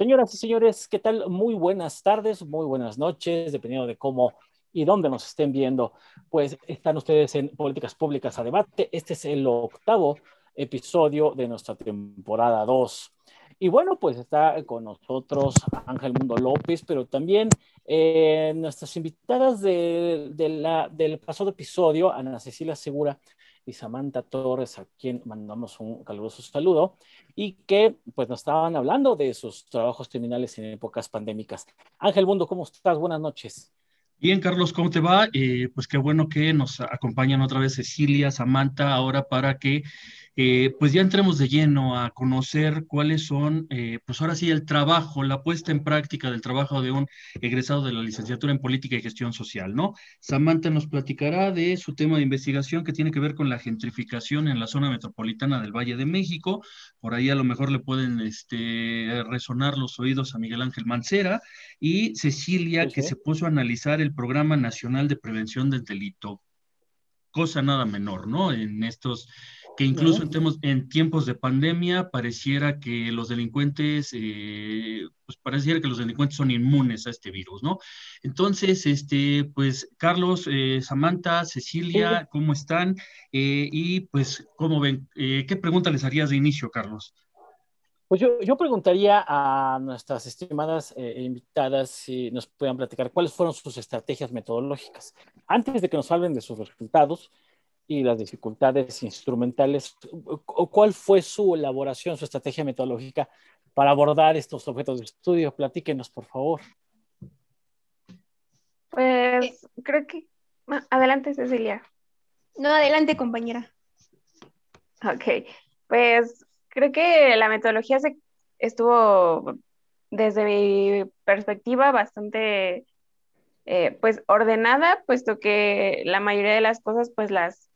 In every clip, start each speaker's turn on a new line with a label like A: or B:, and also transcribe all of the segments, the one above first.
A: Señoras y señores, ¿qué tal? Muy buenas tardes, muy buenas noches, dependiendo de cómo y dónde nos estén viendo. Pues están ustedes en Políticas Públicas a Debate. Este es el octavo episodio de nuestra temporada 2. Y bueno, pues está con nosotros Ángel Mundo López, pero también eh, nuestras invitadas de, del pasado episodio, Ana Cecilia Segura y Samantha Torres, a quien mandamos un caluroso saludo, y que pues nos estaban hablando de sus trabajos criminales en épocas pandémicas. Ángel Mundo, ¿cómo estás? Buenas noches.
B: Bien, Carlos, ¿cómo te va? Eh, pues qué bueno que nos acompañan otra vez Cecilia, Samantha, ahora para que eh, pues ya entremos de lleno a conocer cuáles son, eh, pues ahora sí, el trabajo, la puesta en práctica del trabajo de un egresado de la licenciatura en Política y Gestión Social, ¿no? Samantha nos platicará de su tema de investigación que tiene que ver con la gentrificación en la zona metropolitana del Valle de México. Por ahí a lo mejor le pueden este, resonar los oídos a Miguel Ángel Mancera y Cecilia, que se puso a analizar el Programa Nacional de Prevención del Delito. Cosa nada menor, ¿no? En estos que incluso en, tiempos de pandemia pareciera que los delincuentes, eh, pues pareciera que los delincuentes son inmunes a este virus, ¿no? Entonces, este, pues Carlos, eh, Samantha, Cecilia, ¿cómo están? Eh, y pues, ¿cómo ven? ¿Qué pregunta les harías de inicio, Carlos?
A: Pues yo, yo preguntaría a nuestras estimadas invitadas si nos puedan platicar cuáles fueron sus estrategias metodológicas. Antes de que nos hablen de sus resultados, y las dificultades instrumentales. ¿Cuál fue su elaboración, su estrategia metodológica para abordar estos objetos de estudio? Platíquenos, por favor.
C: Pues creo que... Adelante, Cecilia.
D: No, adelante, compañera.
C: Ok, pues creo que la metodología se estuvo, desde mi perspectiva, bastante eh, pues ordenada, puesto que la mayoría de las cosas pues las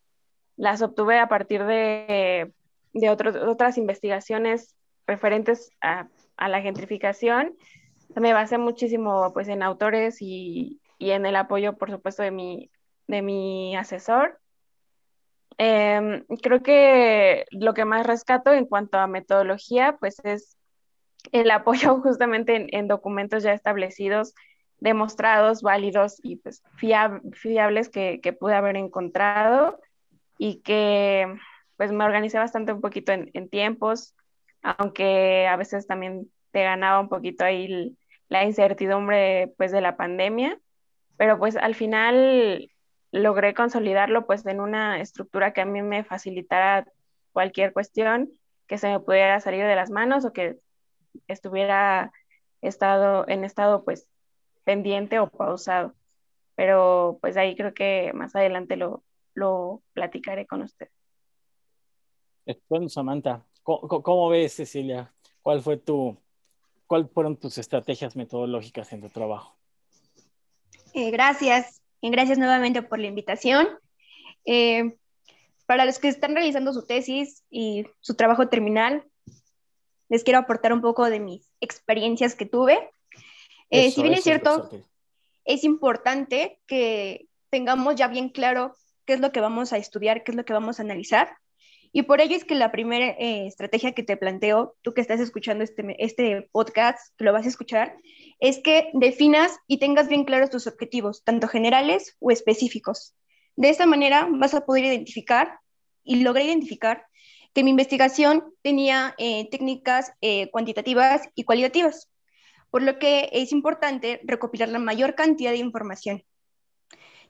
C: las obtuve a partir de, de otras investigaciones referentes a, la gentrificación. Me basé muchísimo pues, en autores y, en el apoyo, por supuesto, de mi, de mi asesor. Em, creo que lo que más rescato en cuanto a metodología, pues es el apoyo justamente en, documentos ya establecidos, demostrados, válidos y pues fiables que, que pude haber encontrado y que pues me organicé bastante un poquito en, tiempos, aunque a veces también te ganaba un poquito ahí la incertidumbre pues de la pandemia, pero pues al final logré consolidarlo pues en una estructura que a mí me facilitara cualquier cuestión que se me pudiera salir de las manos o que estuviera estado en estado pues pendiente o pausado. Pero pues ahí creo que más adelante lo, lo platicaré con usted.
A: Bueno, Samantha, ¿cómo, ves, Cecilia? ¿Cuál fue tu, ¿Cuáles fueron tus estrategias metodológicas en tu trabajo?
D: Eh, gracias, gracias nuevamente por la invitación. Eh, para los que están realizando su tesis y su trabajo terminal, les quiero aportar un poco de mis experiencias que tuve. Eh, si bien es cierto, es importante que tengamos ya bien claro qué es lo que vamos a estudiar, qué es lo que vamos a analizar. Y por ello es que la primera eh, estrategia que te planteo, tú que estás escuchando este, este podcast, que lo vas a escuchar, es que definas y tengas bien claros tus objetivos, tanto generales o específicos. De esta manera vas a poder identificar y lograr identificar que mi investigación tenía eh, técnicas eh, cuantitativas y cualitativas, por lo que es importante recopilar la mayor cantidad de información.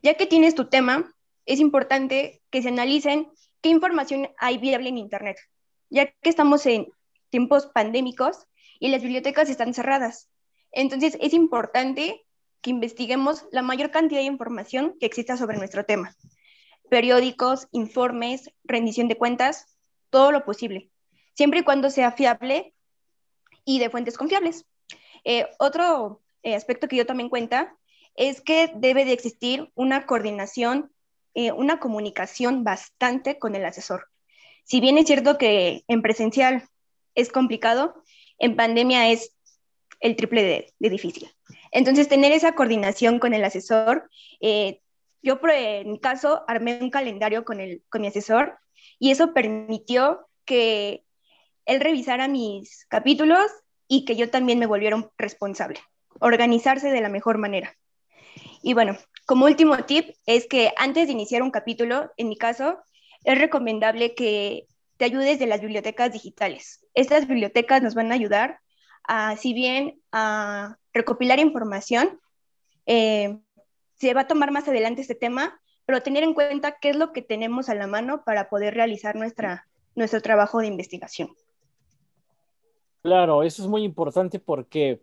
D: Ya que tienes tu tema, es importante que se analicen qué información hay viable en Internet, ya que estamos en tiempos pandémicos y las bibliotecas están cerradas. Entonces, es importante que investiguemos la mayor cantidad de información que exista sobre nuestro tema. Periódicos, informes, rendición de cuentas, todo lo posible, siempre y cuando sea fiable y de fuentes confiables. Eh, otro eh, aspecto que yo también cuenta es que debe de existir una coordinación eh, una comunicación bastante con el asesor. Si bien es cierto que en presencial es complicado, en pandemia es el triple de, difícil. Entonces, tener esa coordinación con el asesor, eh, yo en mi caso armé un calendario con, el, con mi asesor y eso permitió que él revisara mis capítulos y que yo también me volvieron responsable. Organizarse de la mejor manera. Y bueno, como último tip es que antes de iniciar un capítulo, en mi caso, es recomendable que te ayudes de las bibliotecas digitales. Estas bibliotecas nos van a ayudar a, si bien a recopilar información, eh, se va a tomar más adelante este tema, pero tener en cuenta qué es lo que tenemos a la mano para poder realizar nuestra, nuestro trabajo de investigación.
A: Claro, eso es muy importante porque,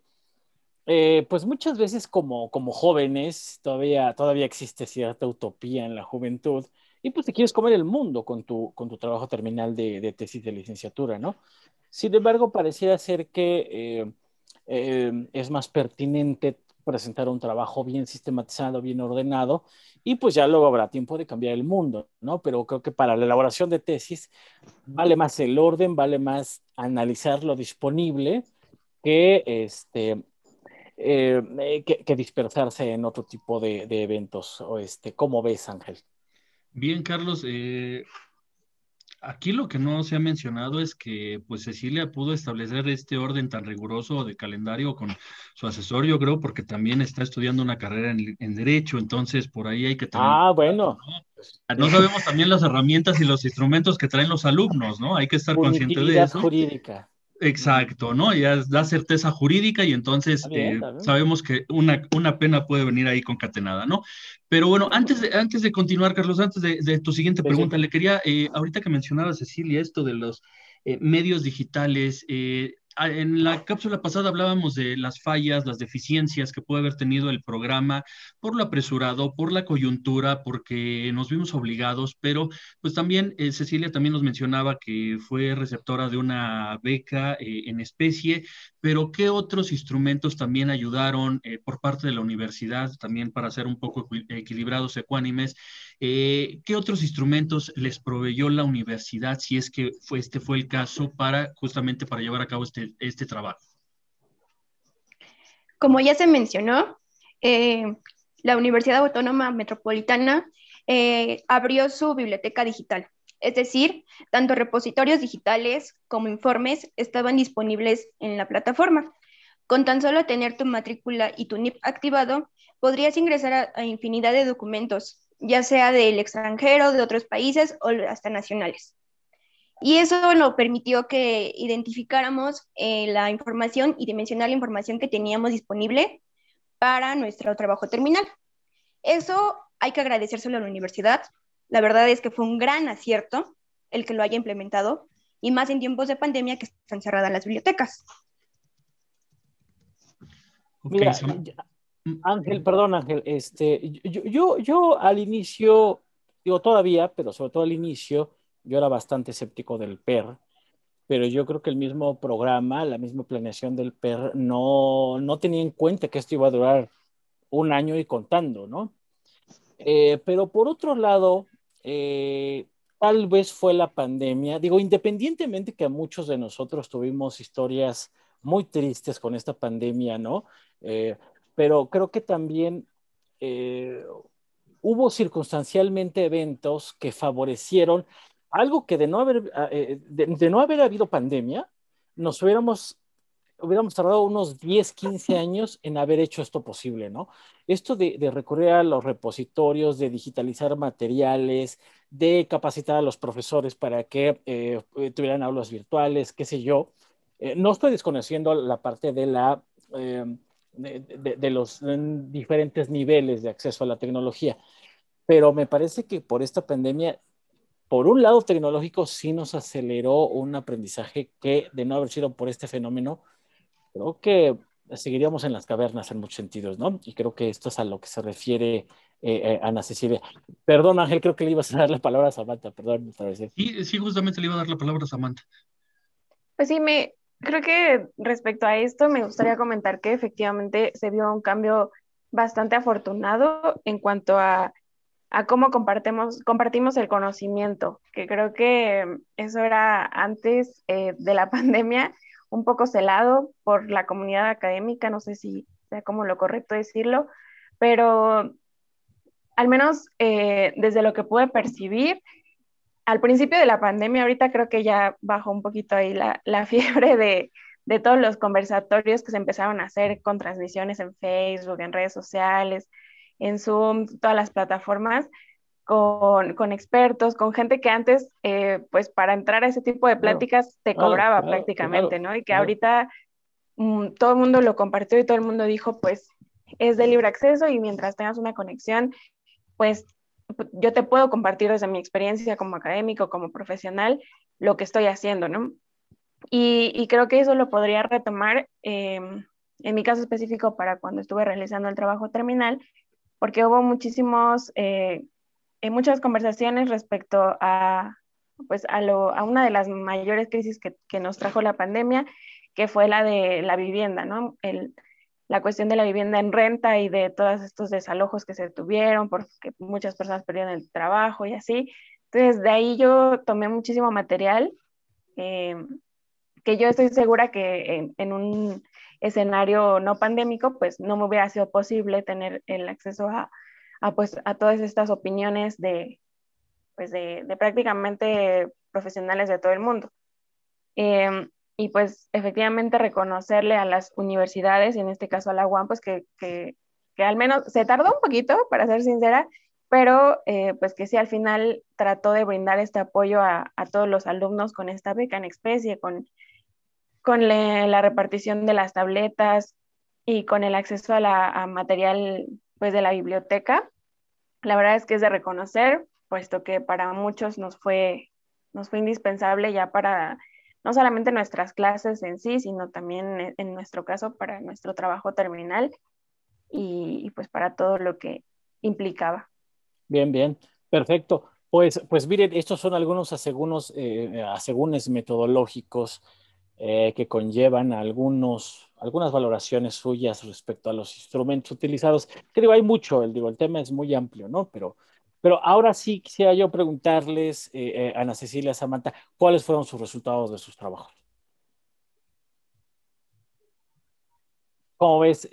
A: eh, pues muchas veces como, como jóvenes todavía, todavía existe cierta utopía en la juventud y pues te quieres comer el mundo con tu, con tu trabajo terminal de, de tesis de licenciatura, ¿no? Sin embargo, pareciera ser que eh, eh, es más pertinente presentar un trabajo bien sistematizado, bien ordenado, y pues ya luego habrá tiempo de cambiar el mundo, ¿no? Pero creo que para la elaboración de tesis vale más el orden, vale más analizar lo disponible que, este, eh, que, dispersarse en otro tipo de, eventos. O este, ¿Cómo ves, Ángel?
B: Bien, Carlos, eh, Aquí lo que no se ha mencionado es que pues Cecilia pudo establecer este orden tan riguroso de calendario con su asesor, yo creo, porque también está estudiando una carrera en, Derecho, entonces por ahí hay que tener...
A: Ah, bueno.
B: ¿no? sabemos también las herramientas y los instrumentos que traen los alumnos, ¿no? Hay que estar consciente de eso.
A: jurídica.
B: Exacto, ¿no? Ya da certeza jurídica y entonces eh, sabemos que una, una, pena puede venir ahí concatenada, ¿no? Pero bueno, antes de, antes de continuar, Carlos, antes de, tu siguiente pregunta, le quería, eh, ahorita que mencionaba Cecilia esto de los eh, medios digitales, Ah, en la cápsula pasada hablábamos de las fallas, las deficiencias que puede haber tenido el programa por lo apresurado, por la coyuntura, porque nos vimos obligados, pero pues también eh, Cecilia también nos mencionaba que fue receptora de una beca eh, en especie, pero ¿qué otros instrumentos también ayudaron eh, por parte de la universidad también para ser un poco equilibrados, ecuánimes? ¿Qué otros instrumentos les proveyó la universidad, si es que fue, este fue el caso, para justamente para llevar a cabo este este, trabajo?
D: Como ya se mencionó, eh, la Universidad Autónoma Metropolitana eh, abrió su biblioteca digital. Es decir, tanto repositorios digitales como informes estaban disponibles en la plataforma. Con tan solo tener tu matrícula y tu NIP activado, podrías ingresar a infinidad de documentos, ya sea del extranjero, de otros países o hasta nacionales. Y eso nos permitió que identificáramos eh, la información y dimensionar la información que teníamos disponible para nuestro trabajo terminal. Eso hay que agradecérselo a la universidad. La verdad es que fue un gran acierto el que lo haya implementado y más en tiempos de pandemia que están cerradas las bibliotecas.
A: Mira, Ángel, perdón Ángel, este, yo, yo, yo al inicio, digo todavía, pero sobre todo al inicio, yo era bastante escéptico del PER, pero yo creo que el mismo programa, la misma planeación del PER no, no tenía en cuenta que esto iba a durar un año y contando, ¿no? Eh, pero por otro lado, eh, tal vez fue la pandemia, digo, independientemente que a muchos de nosotros tuvimos historias muy tristes con esta pandemia, ¿no? Eh, pero creo que también hubo circunstancialmente eventos que favorecieron algo que de no haber, eh, de, no haber habido pandemia, nos hubiéramos, hubiéramos tardado unos 10, 15 años en haber hecho esto posible, ¿no? Esto de, de recurrir a los repositorios, de digitalizar materiales, de capacitar a los profesores para que eh, tuvieran aulas virtuales, qué sé yo. Eh, no estoy desconociendo la parte de la... de, de, los diferentes niveles de acceso a la tecnología. Pero me parece que por esta pandemia por un lado tecnológico sí nos aceleró un aprendizaje que de no haber sido por este fenómeno, creo que seguiríamos en las cavernas en muchos sentidos, ¿no? Y creo que esto es a lo que se refiere eh, eh, Ana Cecilia. Perdón, Ángel, creo que le ibas a dar la palabra a Samantha, perdón.
B: Sí, sí, justamente le iba a dar la palabra a Samantha.
C: Pues sí, me, creo que respecto a esto me gustaría comentar que efectivamente se vio un cambio bastante afortunado en cuanto a a cómo compartimos, compartimos el conocimiento, que creo que eso era antes eh, de la pandemia un poco celado por la comunidad académica, no sé si sea como lo correcto decirlo, pero al menos eh, desde lo que pude percibir, al principio de la pandemia, ahorita creo que ya bajó un poquito ahí la, la fiebre de, de todos los conversatorios que se empezaron a hacer con transmisiones en Facebook, en redes sociales, en Zoom, todas las plataformas, con, con expertos, con gente que antes, eh, pues para entrar a ese tipo de pláticas te cobraba prácticamente, ¿no? Y que ahorita mm, todo el mundo lo compartió y todo el mundo dijo, pues es de libre acceso y mientras tengas una conexión, pues yo te puedo compartir desde mi experiencia como académico, como profesional, lo que estoy haciendo, ¿no? Y, creo que eso lo podría retomar em, en mi caso específico para cuando estuve realizando el trabajo terminal, porque hubo muchísimos, eh, muchas conversaciones respecto a, pues a, lo, a una de las mayores crisis que, que, nos trajo la pandemia, que fue la de la vivienda, ¿no? El, la cuestión de la vivienda en renta y de todos estos desalojos que se tuvieron porque muchas personas perdieron el trabajo y así. Entonces, de ahí yo tomé muchísimo material em, que yo estoy segura que en, un escenario no pandémico, pues no me hubiera sido posible tener el acceso a, pues, a todas estas opiniones de, pues de, prácticamente profesionales de todo el mundo. Em, y pues efectivamente reconocerle a las universidades, y en este caso a la UAM, pues que, que, que al menos se tardó un poquito, para ser sincera, pero eh, pues que sí al final trató de brindar este apoyo a, a todos los alumnos con esta beca en especie, con con la repartición de las tabletas y con el acceso a, la, material pues, de la biblioteca. La verdad es que es de reconocer, puesto que para muchos nos fue, nos fue indispensable ya para no solamente nuestras clases en sí, sino también en, nuestro caso para nuestro trabajo terminal y, pues para todo lo que implicaba.
A: Bien, bien, perfecto. Pues, pues miren, estos son algunos asegúnes, eh, metodológicos eh, que conllevan algunos, algunas valoraciones suyas respecto a los instrumentos utilizados. Creo hay mucho, el, digo, el tema es muy amplio, ¿no? Pero, pero ahora sí quisiera yo preguntarles, eh, eh, Ana Cecilia, Samantha, ¿cuáles fueron sus resultados de sus trabajos? ¿Cómo ves,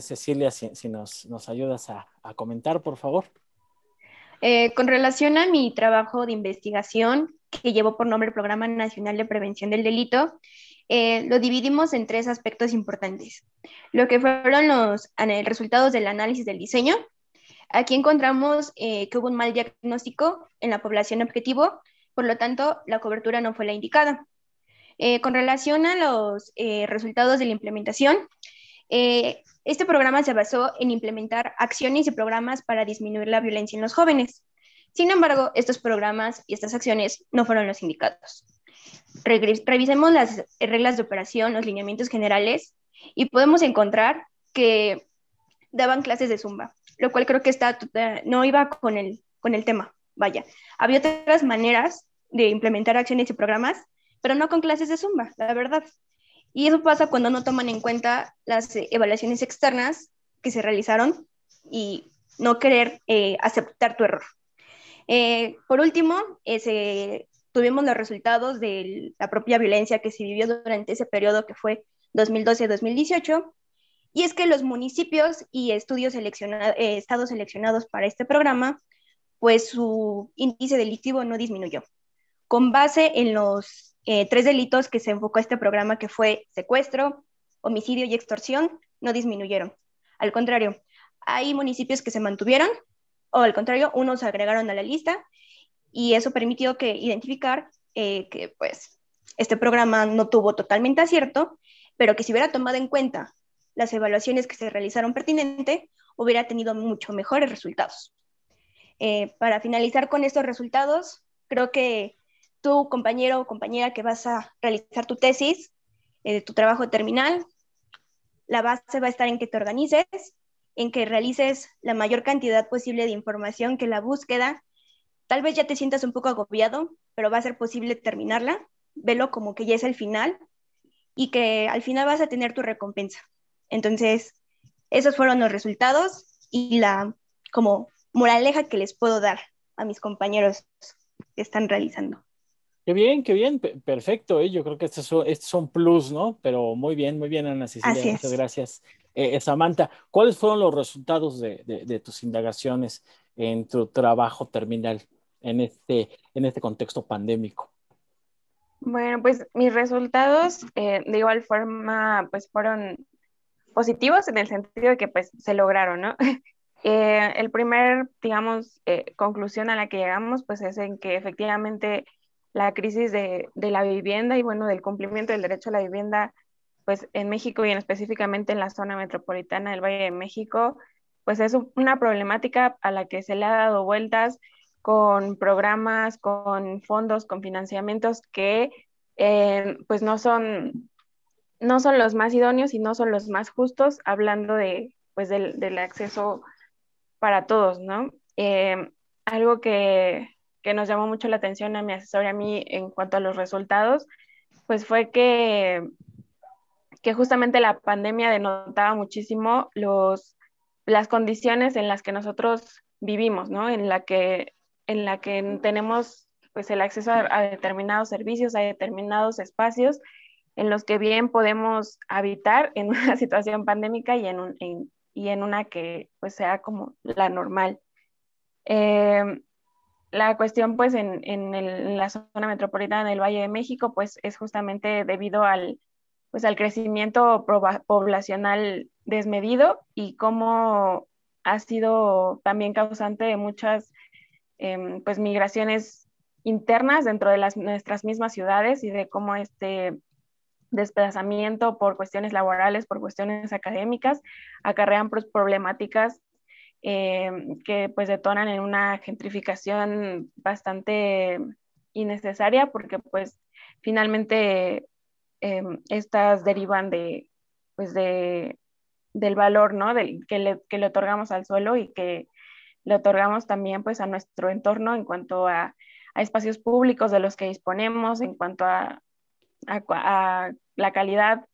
A: Cecilia, si, nos, nos, ayudas a, a, comentar, por favor?
D: con relación a mi trabajo de investigación, que llevó por nombre el Programa Nacional de Prevención del Delito, eh, lo dividimos en tres aspectos importantes. Lo que fueron los resultados del análisis del diseño. Aquí encontramos eh, que hubo un mal diagnóstico en la población objetivo, por lo tanto, la cobertura no fue la indicada. Eh, con relación a los resultados de la implementación, este programa se basó en implementar acciones y programas para disminuir la violencia en los jóvenes. Sin embargo, estos programas y estas acciones no fueron los indicados. Revisemos las reglas de operación, los lineamientos generales y podemos encontrar que daban clases de zumba, lo cual creo que está, no iba con el, con el tema. Vaya, había otras maneras de implementar acciones y programas, pero no con clases de zumba, la verdad. Y eso pasa cuando no toman en cuenta las evaluaciones externas que se realizaron y no querer eh, aceptar tu error. Eh, por último, tuvimos los resultados de la propia violencia que se vivió durante ese periodo que fue 2012-2018. Y es que los municipios y estudios eh, estados seleccionados para este programa, pues su índice delictivo no disminuyó. Con base en los eh, tres delitos que se enfocó este programa, que fue secuestro, homicidio y extorsión, no disminuyeron. Al contrario, hay municipios que se mantuvieron o al contrario, unos agregaron a la lista y eso permitió que identificar eh, que pues este programa no tuvo totalmente acierto, pero que si hubiera tomado en cuenta las evaluaciones que se realizaron pertinente, hubiera tenido mucho mejores resultados. Eh, para finalizar con estos resultados, creo que tú, compañero o compañera que vas a realizar tu tesis, eh, tu trabajo terminal, la base va a estar en que te organices, en que realices la mayor cantidad posible de información que la búsqueda. Tal vez ya te sientas un poco agobiado, pero va a ser posible terminarla. Velo como que ya es el final y que al final vas a tener tu recompensa. Entonces, esos fueron los resultados y la como moraleja que les puedo dar a mis compañeros que están realizando.
A: Qué bien, qué bien, perfecto. ¿eh? Yo creo que estos son plus, ¿no? Pero muy bien, muy bien, Ana Cecilia. Muchas gracias. Eh, Samantha, ¿cuáles fueron los resultados de, tus indagaciones en tu trabajo terminal en este, en este contexto pandémico?
C: Bueno, pues mis resultados eh, de igual forma pues fueron positivos en el sentido de que pues se lograron, ¿no? Eh, el primer, digamos, eh, conclusión a la que llegamos pues es en que efectivamente la crisis de, de, la vivienda y bueno, del cumplimiento del derecho a la vivienda pues en México y en específicamente en la zona metropolitana del Valle de México pues es una problemática a la que se le ha dado vueltas con programas, con fondos, con financiamientos que eh, pues no son, no son los más idóneos y no son los más justos, hablando de, pues del, del acceso para todos, ¿no? Eh, algo que, que, nos llamó mucho la atención a mi asesor y a mí en cuanto a los resultados, pues fue que, que justamente la pandemia denotaba muchísimo los, las condiciones en las que nosotros vivimos, ¿no? En la que en la que tenemos pues el acceso a, determinados servicios, a determinados espacios en los que bien podemos habitar en una situación pandémica y en, un, y en una que pues sea como la normal. Em, la cuestión pues en, en, la zona metropolitana del Valle de México pues es justamente debido al, pues, al crecimiento poblacional desmedido y cómo ha sido también causante de muchas Em, pues migraciones internas dentro de las, nuestras mismas ciudades y de cómo este desplazamiento por cuestiones laborales, por cuestiones académicas, acarrean pues, problemáticas em, que pues detonan en una gentrificación bastante innecesaria porque pues finalmente em, estas derivan de pues de del valor ¿no? Del, que, le, que le otorgamos al suelo y que le otorgamos también pues a nuestro entorno en cuanto a, espacios públicos de los que disponemos, en cuanto a, la calidad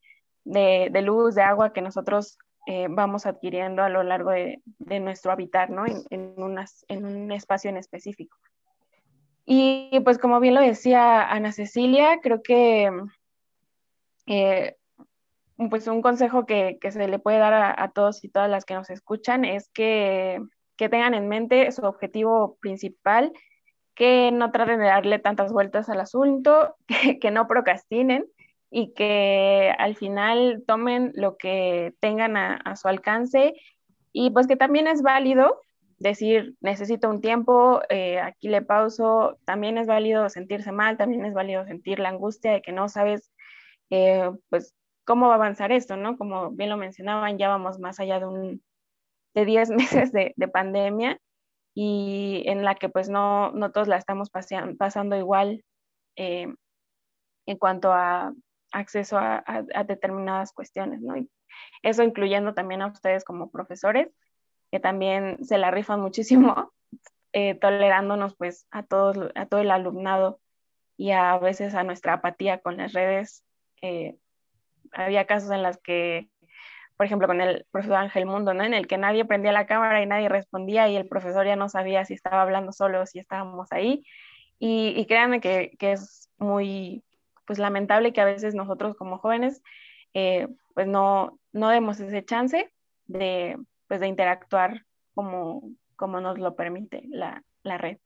C: de, luz, de agua que nosotros eh, vamos adquiriendo a lo largo de, nuestro habitar, ¿no? En, en, un espacio en específico. Y pues como bien lo decía Ana Cecilia, creo que eh, pues un consejo que, se le puede dar a, todos y todas las que nos escuchan es que que tengan en mente su objetivo principal, que no traten de darle tantas vueltas al asunto, que, no procrastinen y que al final tomen lo que tengan a, su alcance. Y pues que también es válido decir necesito un tiempo, eh, aquí le pauso, también es válido sentirse mal, también es válido sentir la angustia de que no sabes eh, pues cómo va a avanzar esto, ¿no? Como bien lo mencionaban, ya vamos más allá de un, de 10 meses de, pandemia y en la que pues no, no todos la estamos pasando igual eh, en cuanto a acceso a, determinadas cuestiones, ¿no? eso incluyendo también a ustedes como profesores, que también se la rifan muchísimo, eh, tolerándonos pues a, todos, a todo el alumnado y a veces a nuestra apatía con las redes. Eh, había casos en los que por ejemplo, con el profesor Ángel Mundo, ¿no? En el que nadie prendía la cámara y nadie respondía y el profesor ya no sabía si estaba hablando solo o si estábamos ahí. Y, créanme que, que, es muy, pues lamentable que a veces nosotros como jóvenes, eh, pues no, no demos ese chance de, pues de interactuar como, como nos lo permite la, la red.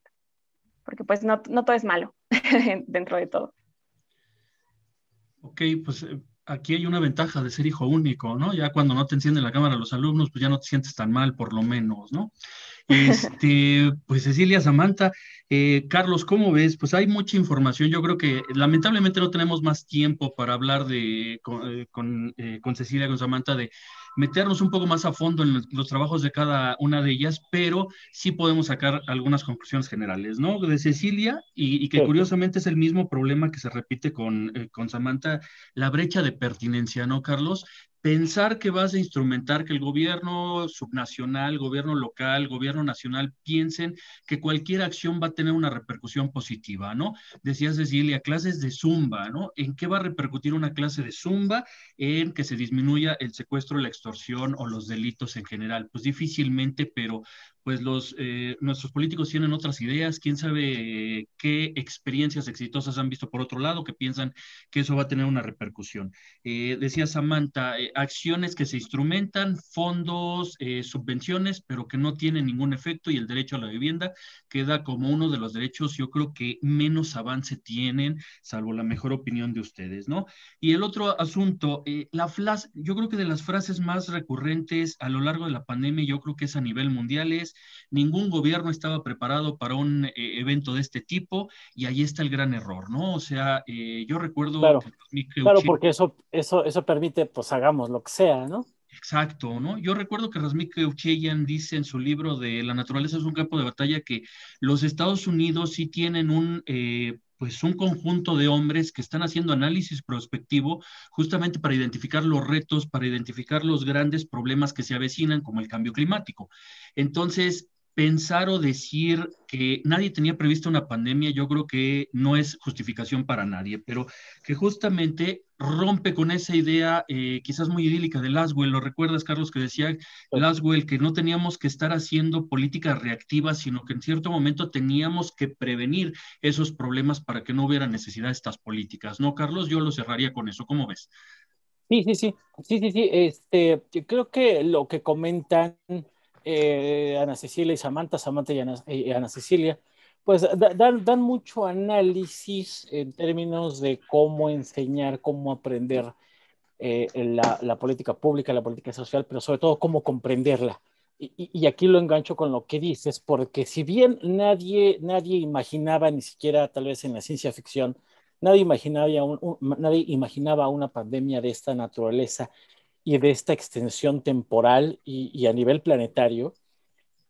C: Porque pues no, no todo es malo dentro de todo.
B: Ok, pues eh, aquí hay una ventaja de ser hijo único, ¿no? Ya cuando no te encienden la cámara los alumnos, pues ya no te sientes tan mal, por lo menos, ¿no? Este, pues Cecilia, Samantha, eh, Carlos, ¿cómo ves? Pues hay mucha información. Yo creo que lamentablemente no tenemos más tiempo para hablar de con, eh, con, eh, con Cecilia, con Samantha, de meternos un poco más a fondo en los, trabajos de cada una de ellas, pero sí podemos sacar algunas conclusiones generales, ¿no? De Cecilia, y, que curiosamente es el mismo problema que se repite con, eh, con Samantha, la brecha de pertinencia, ¿no, Carlos? Pensar que vas a instrumentar que el gobierno subnacional, gobierno local, gobierno nacional piensen que cualquier acción va a tener una repercusión positiva, ¿no? Decía Cecilia, clases de zumba, ¿no? ¿En qué va a repercutir una clase de zumba? En que se disminuya el secuestro, la extorsión o los delitos en general. Pues difícilmente, pero pues los, eh, nuestros políticos tienen otras ideas, quién sabe eh, qué experiencias exitosas han visto por otro lado que piensan que eso va a tener una repercusión. Eh, decía Samantha, acciones que se instrumentan, fondos, subvenciones, pero que no tienen ningún efecto y el derecho a la vivienda queda como uno de los derechos, yo creo que menos avance tienen, salvo la mejor opinión de ustedes, ¿no? Y el otro asunto, la flas, yo creo que de las frases más recurrentes a lo largo de la pandemia, yo creo que es a nivel mundial, es ningún gobierno estaba preparado para un eh, evento de este tipo y ahí está el gran error, ¿no? O sea, eh, yo recuerdo...
A: Claro, claro porque eso, eso, eso permite, pues hagamos lo que sea, ¿no?
B: Exacto, ¿no? Yo recuerdo que Rasmik Eucheyan dice en su libro de La naturaleza es un campo de batalla que los Estados Unidos sí tienen un, eh, pues un conjunto de hombres que están haciendo análisis prospectivo justamente para identificar los retos, para identificar los grandes problemas que se avecinan, como el cambio climático. Entonces, pensar o decir que nadie tenía previsto una pandemia, yo creo que no es justificación para nadie, pero que justamente rompe con esa idea eh, quizás muy idílica de Laswell. ¿Lo recuerdas, Carlos, que decía Laswell que no teníamos que estar haciendo políticas reactivas, sino que en cierto momento teníamos que prevenir esos problemas para que no hubiera necesidad de estas políticas? ¿No, Carlos? Yo lo cerraría con eso. ¿Cómo ves?
A: Sí, sí, sí, sí, sí, sí. Este, creo que lo que comentan eh, Ana Cecilia y Samantha, Samantha y Ana, Cecilia, pues dan, mucho análisis en términos de cómo enseñar, cómo aprender eh, la, política pública, la política social, pero sobre todo cómo comprenderla. Y, aquí lo engancho con lo que dices, porque si bien nadie, nadie imaginaba, ni siquiera tal vez en la ciencia ficción, nadie imaginaba una pandemia de esta naturaleza y de esta extensión temporal y, a nivel planetario,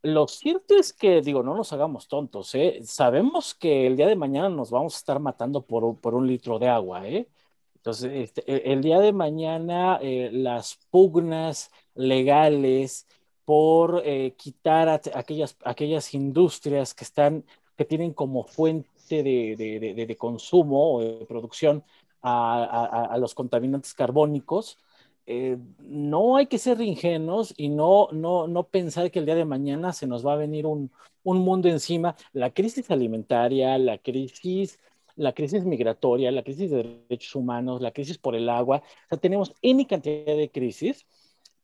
A: lo cierto es que, digo, no nos hagamos tontos, ¿eh? Sabemos que el día de mañana nos vamos a estar matando por, un litro de agua, ¿eh? Entonces, este, e, el día de mañana eh, las pugnas legales por eh, quitar aquellas, aquellas industrias que están, que tienen como fuente de, consumo o de producción a, a los contaminantes carbónicos, eh, no hay que ser ingenuos y no, no, no pensar que el día de mañana se nos va a venir un, un mundo encima. La crisis alimentaria, la crisis, la crisis migratoria, la crisis de derechos humanos, la crisis por el agua, o sea, tenemos N cantidad de crisis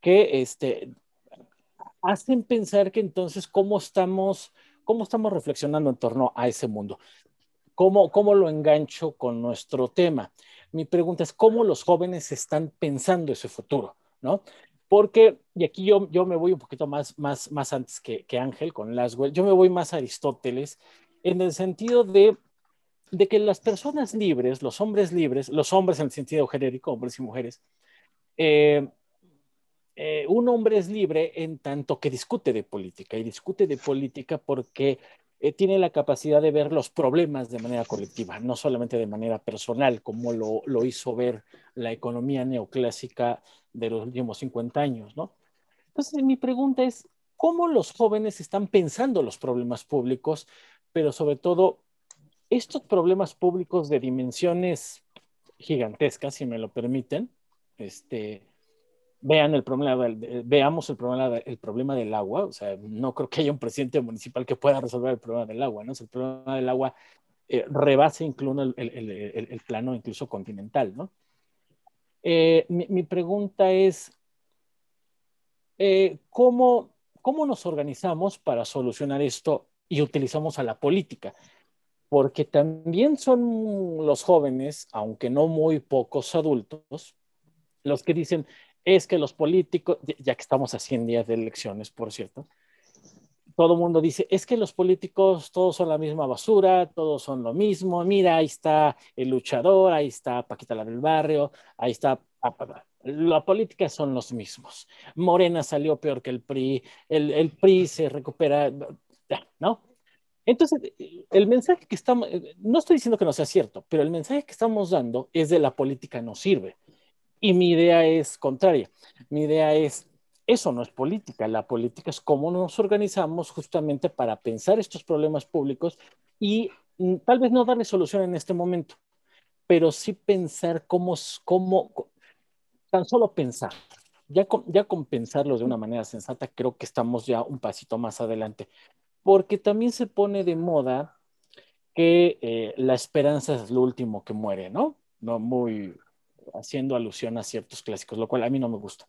A: que este, hacen pensar que entonces cómo estamos, cómo estamos reflexionando en torno a ese mundo. ¿Cómo, ¿Cómo lo engancho con nuestro tema? Mi pregunta es, ¿cómo los jóvenes están pensando ese futuro? ¿No? Porque, y aquí yo, yo me voy un poquito más, más, más antes que, que Ángel con Laswell, yo me voy más a Aristóteles en el sentido de, de que las personas libres, los hombres libres, los hombres en el sentido genérico, hombres y mujeres, eh, eh, un hombre es libre en tanto que discute de política y discute de política porque eh, tiene la capacidad de ver los problemas de manera colectiva, no solamente de manera personal, como lo, lo hizo ver la economía neoclásica de los últimos 50 años, ¿no? Entonces, mi pregunta es, ¿cómo los jóvenes están pensando los problemas públicos, pero sobre todo estos problemas públicos de dimensiones gigantescas, si me lo permiten, este, vean el problema, veamos el problema, el problema del agua, o sea, no creo que haya un presidente municipal que pueda resolver el problema del agua, ¿no? el problema del agua eh, rebasa incluso el, el, el, plano incluso continental, ¿no? Eh, mi, mi, pregunta es, eh, ¿cómo, ¿cómo nos organizamos para solucionar esto y utilizamos a la política? Porque también son los jóvenes, aunque no muy pocos adultos, los que dicen, es que los políticos, ya que estamos a 100 días de elecciones, por cierto, todo el mundo dice, es que los políticos todos son la misma basura, todos son lo mismo, mira, ahí está el luchador, ahí está Paquita la del barrio, ahí está... La política son los mismos. Morena salió peor que el PRI, el, el PRI se recupera, ¿no? Entonces, el mensaje que estamos, no estoy diciendo que no sea cierto, pero el mensaje que estamos dando es de la política no sirve. Y mi idea es contraria. Mi idea es, eso no es política. La política es cómo nos organizamos justamente para pensar estos problemas públicos y mm, tal vez no darle solución en este momento, pero sí pensar cómo, cómo tan solo pensar, ya con, ya pensarlo de una manera sensata, creo que estamos ya un pasito más adelante, porque también se pone de moda que eh, la esperanza es lo último que muere, ¿no? No muy haciendo alusión a ciertos clásicos, lo cual a mí no me gusta.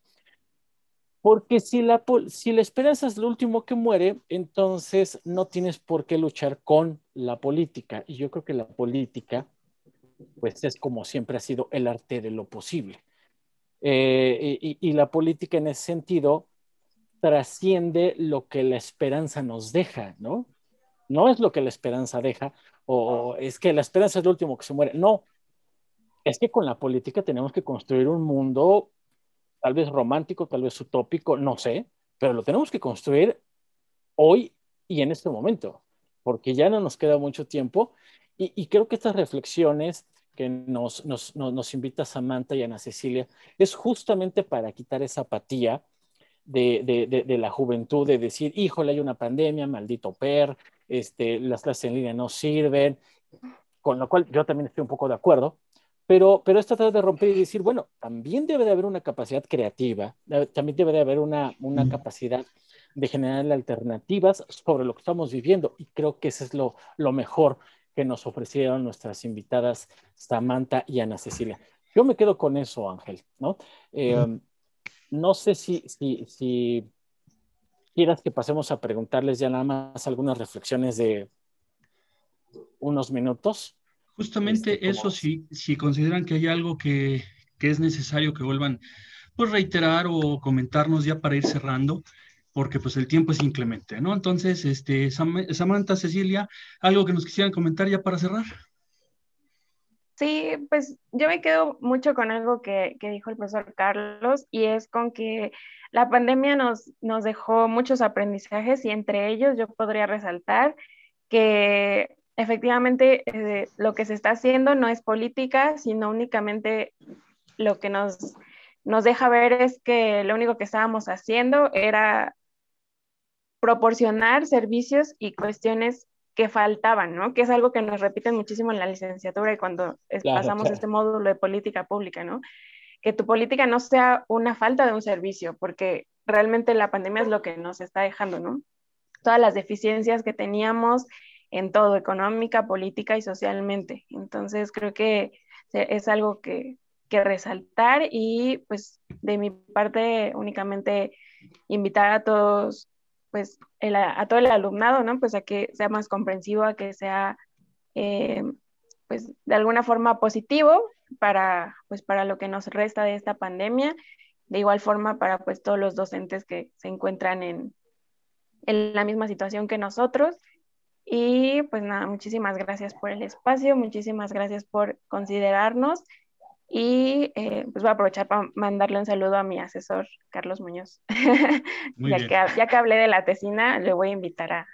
A: Porque si la, si la esperanza es lo último que muere, entonces no tienes por qué luchar con la política. Y yo creo que la política, pues es como siempre ha sido el arte de lo posible. Eh, y, la política en ese sentido trasciende lo que la esperanza nos deja, ¿no? No es lo que la esperanza deja, o es que la esperanza es lo último que se muere. No, es que con la política tenemos que construir un mundo tal vez romántico, tal vez utópico, no sé, pero lo tenemos que construir hoy y en este momento, porque ya no nos queda mucho tiempo. Y, creo que estas reflexiones que nos, nos, invita Samantha y Ana Cecilia es justamente para quitar esa apatía de, la juventud, de decir, híjole, hay una pandemia, maldito per, este, las clases en línea no sirven, con lo cual yo también estoy un poco de acuerdo, pero, pero es tratar de romper y decir, bueno, también debe de haber una capacidad creativa, también debe de haber una, una capacidad de generar alternativas sobre lo que estamos viviendo. Y creo que eso es lo, lo mejor que nos ofrecieron nuestras invitadas Samantha y Ana Cecilia. Yo me quedo con eso, Ángel, ¿no? Eh, no sé si, si, si quieras que pasemos a preguntarles ya nada más algunas reflexiones de unos minutos.
B: Justamente este, eso, si, si consideran que hay algo que, es necesario que vuelvan pues reiterar o comentarnos ya para ir cerrando, porque pues el tiempo es inclemente, ¿no? Entonces, este, Samantha, Cecilia, algo que nos quisieran comentar ya para cerrar.
C: Sí, pues yo me quedo mucho con algo que, dijo el profesor Carlos y es con que la pandemia nos, nos dejó muchos aprendizajes y entre ellos yo podría resaltar que efectivamente eh, lo que se está haciendo no es política, sino únicamente lo que nos, nos deja ver es que lo único que estábamos haciendo era proporcionar servicios y cuestiones que faltaban, ¿no? Que es algo que nos repiten muchísimo en la licenciatura y cuando pasamos este módulo de política pública, ¿no? Que tu política no sea una falta de un servicio, porque realmente la pandemia es lo que nos está dejando, ¿no? Todas las deficiencias que teníamos en todo, económica, política y socialmente. Entonces creo que es algo que, que resaltar y pues de mi parte únicamente invitar a todos, pues a todo el alumnado, ¿no? Pues a que sea más comprensivo, a que sea eh, pues de alguna forma positivo para pues para lo que nos resta de esta pandemia, de igual forma para pues todos los docentes que se encuentran en, en la misma situación que nosotros y pues nada, muchísimas gracias por el espacio, muchísimas gracias por considerarnos y eh, pues voy a aprovechar para mandarle un saludo a mi asesor, Carlos Muñoz. ya, que, ya que hablé de la tesina, le voy a invitar a,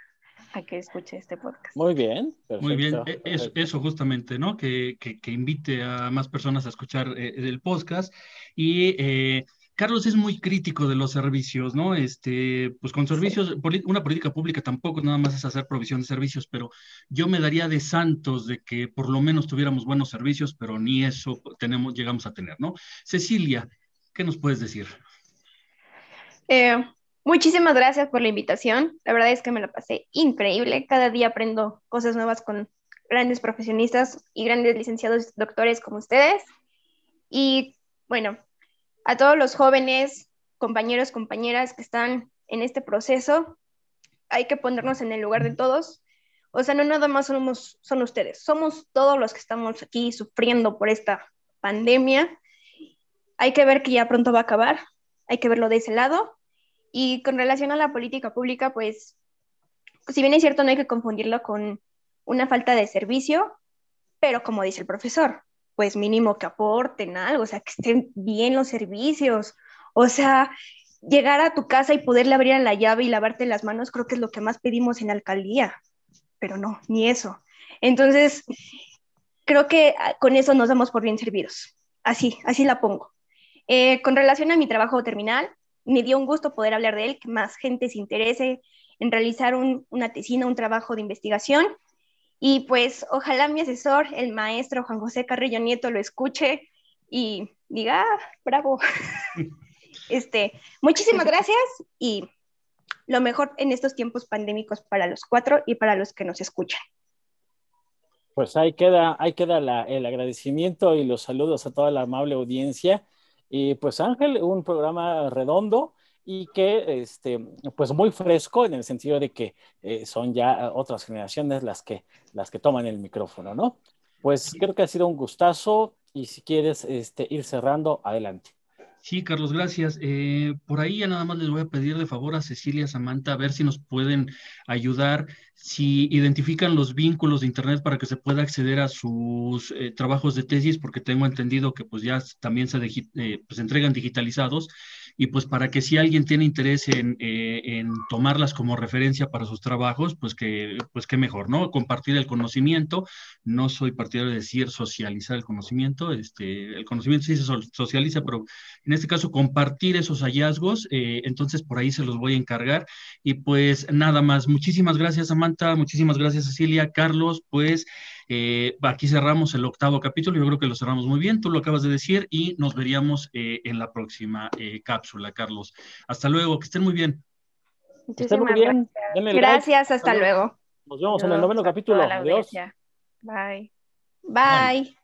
C: a que escuche este podcast.
A: Muy bien.
B: Muy bien, e, eso, justamente, ¿no? Que, que, que, invite a más personas a escuchar eh, el podcast y eh, Carlos es muy crítico de los servicios, ¿no? Este, pues con servicios, una política pública tampoco nada más es hacer provisión de servicios, pero yo me daría de santos de que por lo menos tuviéramos buenos servicios, pero ni eso tenemos, llegamos a tener, ¿no? Cecilia, ¿qué nos puedes decir?
D: Eh, muchísimas gracias por la invitación. La verdad es que me la pasé increíble. Cada día aprendo cosas nuevas con grandes profesionistas y grandes licenciados doctores como ustedes. Y bueno, a todos los jóvenes, compañeros, compañeras que están en este proceso, hay que ponernos en el lugar de todos. O sea, no nada más somos, son ustedes, somos todos los que estamos aquí sufriendo por esta pandemia. Hay que ver que ya pronto va a acabar, hay que verlo de ese lado. Y con relación a la política pública, pues, si bien es cierto, no hay que confundirlo con una falta de servicio, pero como dice el profesor, pues mínimo que aporten algo, o sea, que estén bien los servicios, o sea, llegar a tu casa y poderle abrir la llave y lavarte las manos, creo que es lo que más pedimos en la alcaldía, pero no, ni eso. Entonces, creo que ah, con eso nos damos por bien servidos. Así, así la pongo. Eh, con relación a mi trabajo terminal, me dio un gusto poder hablar de él, que más gente se interese en realizar una tesina, un trabajo de investigación. Y pues ojalá mi asesor, el maestro Juan José Carrillo Nieto, lo escuche y diga, ah, bravo. Este, muchísimas gracias y lo mejor en estos tiempos pandémicos para los cuatro y para los que nos escuchan.
A: Pues ahí queda, ahí queda el agradecimiento y los saludos a toda la amable audiencia. Y pues Ángel, un programa redondo y que, este, pues muy fresco en el sentido de que eh, son ya otras generaciones las que, las que toman el micrófono, ¿no? Pues creo que ha sido un gustazo y si quieres este, ir cerrando, adelante.
B: Sí, Carlos, gracias. Eh, por ahí ya nada más les voy a pedir de favor a Cecilia, Samantha, a ver si nos pueden ayudar, si identifican los vínculos de Internet para que se pueda acceder a sus eh, trabajos de tesis, porque tengo entendido que pues ya también se eh, pues, entregan digitalizados y pues para que si alguien tiene interés en, en, tomarlas como referencia para sus trabajos, pues que pues qué mejor, ¿no? Compartir el conocimiento. No soy partidario de decir socializar el conocimiento, este, el conocimiento sí se socializa, pero en este caso compartir esos hallazgos, eh, entonces por ahí se los voy a encargar. Y pues nada más, muchísimas gracias Samantha, muchísimas gracias Cecilia, Carlos, pues eh, aquí cerramos el octavo capítulo, yo creo que lo cerramos muy bien, tú lo acabas de decir y nos veríamos eh, en la próxima cápsula, Carlos. Hasta luego, que estén muy bien.
A: Estén muy bien.
D: Gracias, hasta luego.
A: Nos vemos en el noveno capítulo. Adiós.
C: Bye.
D: Bye.